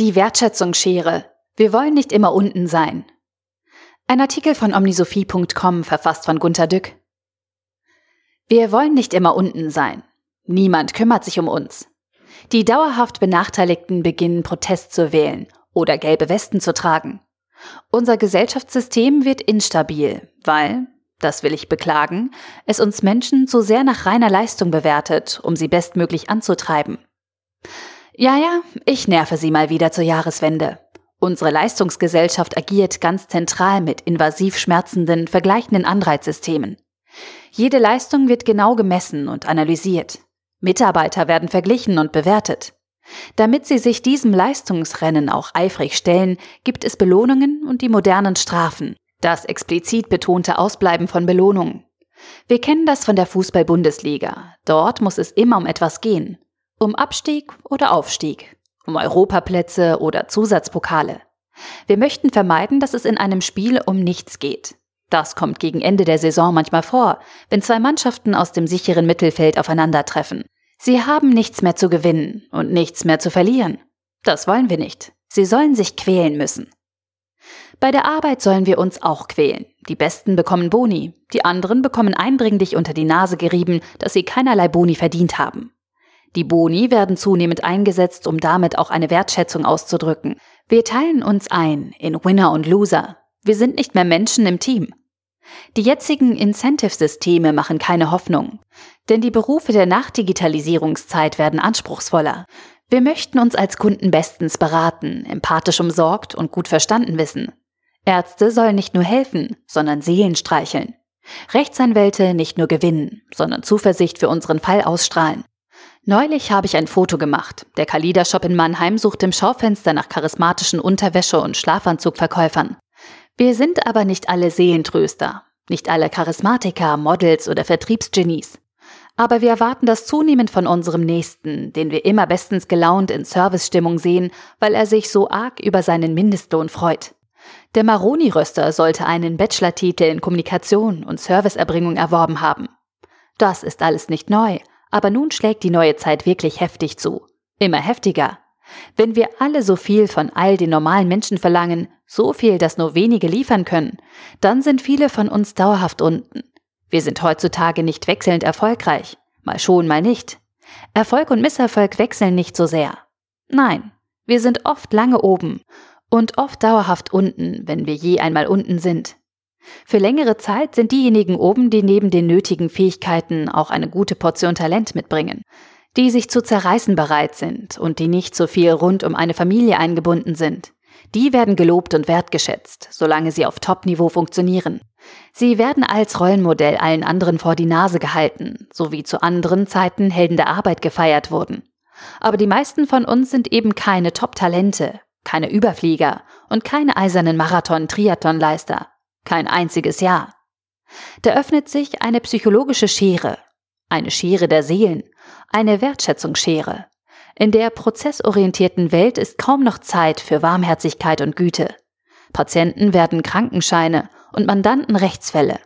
Die Wertschätzungsschere. Wir wollen nicht immer unten sein. Ein Artikel von omnisophie.com verfasst von Gunter Dück. Wir wollen nicht immer unten sein. Niemand kümmert sich um uns. Die dauerhaft Benachteiligten beginnen Protest zu wählen oder gelbe Westen zu tragen. Unser Gesellschaftssystem wird instabil, weil, das will ich beklagen, es uns Menschen zu sehr nach reiner Leistung bewertet, um sie bestmöglich anzutreiben. Ja, ja, ich nerve Sie mal wieder zur Jahreswende. Unsere Leistungsgesellschaft agiert ganz zentral mit invasiv schmerzenden, vergleichenden Anreizsystemen. Jede Leistung wird genau gemessen und analysiert. Mitarbeiter werden verglichen und bewertet. Damit sie sich diesem Leistungsrennen auch eifrig stellen, gibt es Belohnungen und die modernen Strafen. Das explizit betonte Ausbleiben von Belohnungen. Wir kennen das von der Fußball-Bundesliga. Dort muss es immer um etwas gehen. Um Abstieg oder Aufstieg. Um Europaplätze oder Zusatzpokale. Wir möchten vermeiden, dass es in einem Spiel um nichts geht. Das kommt gegen Ende der Saison manchmal vor, wenn zwei Mannschaften aus dem sicheren Mittelfeld aufeinandertreffen. Sie haben nichts mehr zu gewinnen und nichts mehr zu verlieren. Das wollen wir nicht. Sie sollen sich quälen müssen. Bei der Arbeit sollen wir uns auch quälen. Die Besten bekommen Boni, die anderen bekommen eindringlich unter die Nase gerieben, dass sie keinerlei Boni verdient haben. Die Boni werden zunehmend eingesetzt, um damit auch eine Wertschätzung auszudrücken. Wir teilen uns ein in Winner und Loser. Wir sind nicht mehr Menschen im Team. Die jetzigen Incentive-Systeme machen keine Hoffnung, denn die Berufe der Nachdigitalisierungszeit werden anspruchsvoller. Wir möchten uns als Kunden bestens beraten, empathisch umsorgt und gut verstanden wissen. Ärzte sollen nicht nur helfen, sondern Seelen streicheln. Rechtsanwälte nicht nur gewinnen, sondern Zuversicht für unseren Fall ausstrahlen. Neulich habe ich ein Foto gemacht. Der Kalida Shop in Mannheim sucht im Schaufenster nach charismatischen Unterwäsche- und Schlafanzugverkäufern. Wir sind aber nicht alle Seelentröster, nicht alle Charismatiker, Models oder Vertriebsgenies. Aber wir erwarten das zunehmend von unserem Nächsten, den wir immer bestens gelaunt in Servicestimmung sehen, weil er sich so arg über seinen Mindestlohn freut. Der Maroni-Röster sollte einen Bachelor-Titel in Kommunikation und Serviceerbringung erworben haben. Das ist alles nicht neu, aber nun schlägt die neue Zeit wirklich heftig zu. Immer heftiger. Wenn wir alle so viel von all den normalen Menschen verlangen, so viel, dass nur wenige liefern können, dann sind viele von uns dauerhaft unten. Wir sind heutzutage nicht wechselnd erfolgreich. Mal schon, mal nicht. Erfolg und Misserfolg wechseln nicht so sehr. Nein, wir sind oft lange oben und oft dauerhaft unten, wenn wir je einmal unten sind. Für längere Zeit sind diejenigen oben, die neben den nötigen Fähigkeiten auch eine gute Portion Talent mitbringen die sich zu zerreißen bereit sind und die nicht so viel rund um eine Familie eingebunden sind. Die werden gelobt und wertgeschätzt, solange sie auf Top-Niveau funktionieren. Sie werden als Rollenmodell allen anderen vor die Nase gehalten, so wie zu anderen Zeiten Helden der Arbeit gefeiert wurden. Aber die meisten von uns sind eben keine Top-Talente, keine Überflieger und keine eisernen Marathon-Triathlonleister. Kein einziges Jahr. Da öffnet sich eine psychologische Schere, eine Schere der Seelen, eine Wertschätzungsschere. In der prozessorientierten Welt ist kaum noch Zeit für Warmherzigkeit und Güte. Patienten werden Krankenscheine und Mandanten Rechtsfälle.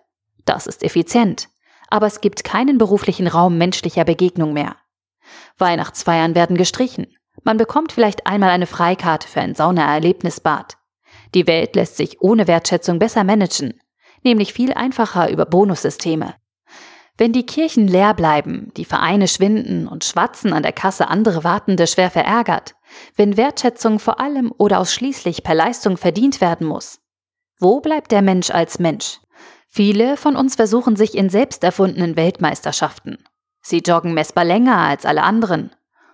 Das ist effizient, aber es gibt keinen beruflichen Raum menschlicher Begegnung mehr. Weihnachtsfeiern werden gestrichen. Man bekommt vielleicht einmal eine Freikarte für ein Saunaerlebnisbad. Die Welt lässt sich ohne Wertschätzung besser managen, nämlich viel einfacher über Bonussysteme. Wenn die Kirchen leer bleiben, die Vereine schwinden und Schwatzen an der Kasse andere Wartende schwer verärgert, wenn Wertschätzung vor allem oder ausschließlich per Leistung verdient werden muss, wo bleibt der Mensch als Mensch? Viele von uns versuchen sich in selbst erfundenen Weltmeisterschaften. Sie joggen messbar länger als alle anderen,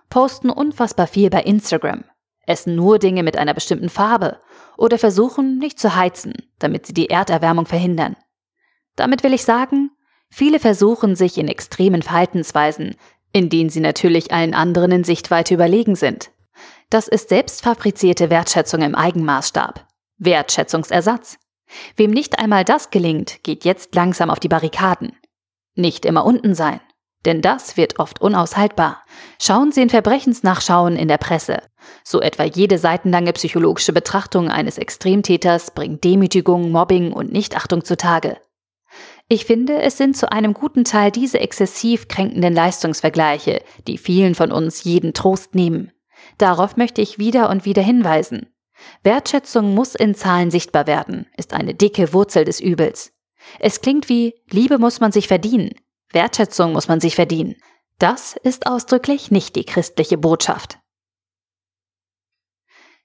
posten unfassbar viel bei Instagram, essen nur Dinge mit einer bestimmten Farbe oder versuchen nicht zu heizen, damit sie die Erderwärmung verhindern. Damit will ich sagen, Viele versuchen sich in extremen Verhaltensweisen, in denen sie natürlich allen anderen in Sichtweite überlegen sind. Das ist selbstfabrizierte Wertschätzung im Eigenmaßstab. Wertschätzungsersatz. Wem nicht einmal das gelingt, geht jetzt langsam auf die Barrikaden. Nicht immer unten sein. Denn das wird oft unaushaltbar. Schauen Sie in Verbrechensnachschauen in der Presse. So etwa jede seitenlange psychologische Betrachtung eines Extremtäters bringt Demütigung, Mobbing und Nichtachtung zutage. Ich finde, es sind zu einem guten Teil diese exzessiv kränkenden Leistungsvergleiche, die vielen von uns jeden Trost nehmen. Darauf möchte ich wieder und wieder hinweisen. Wertschätzung muss in Zahlen sichtbar werden, ist eine dicke Wurzel des Übels. Es klingt wie Liebe muss man sich verdienen, Wertschätzung muss man sich verdienen. Das ist ausdrücklich nicht die christliche Botschaft.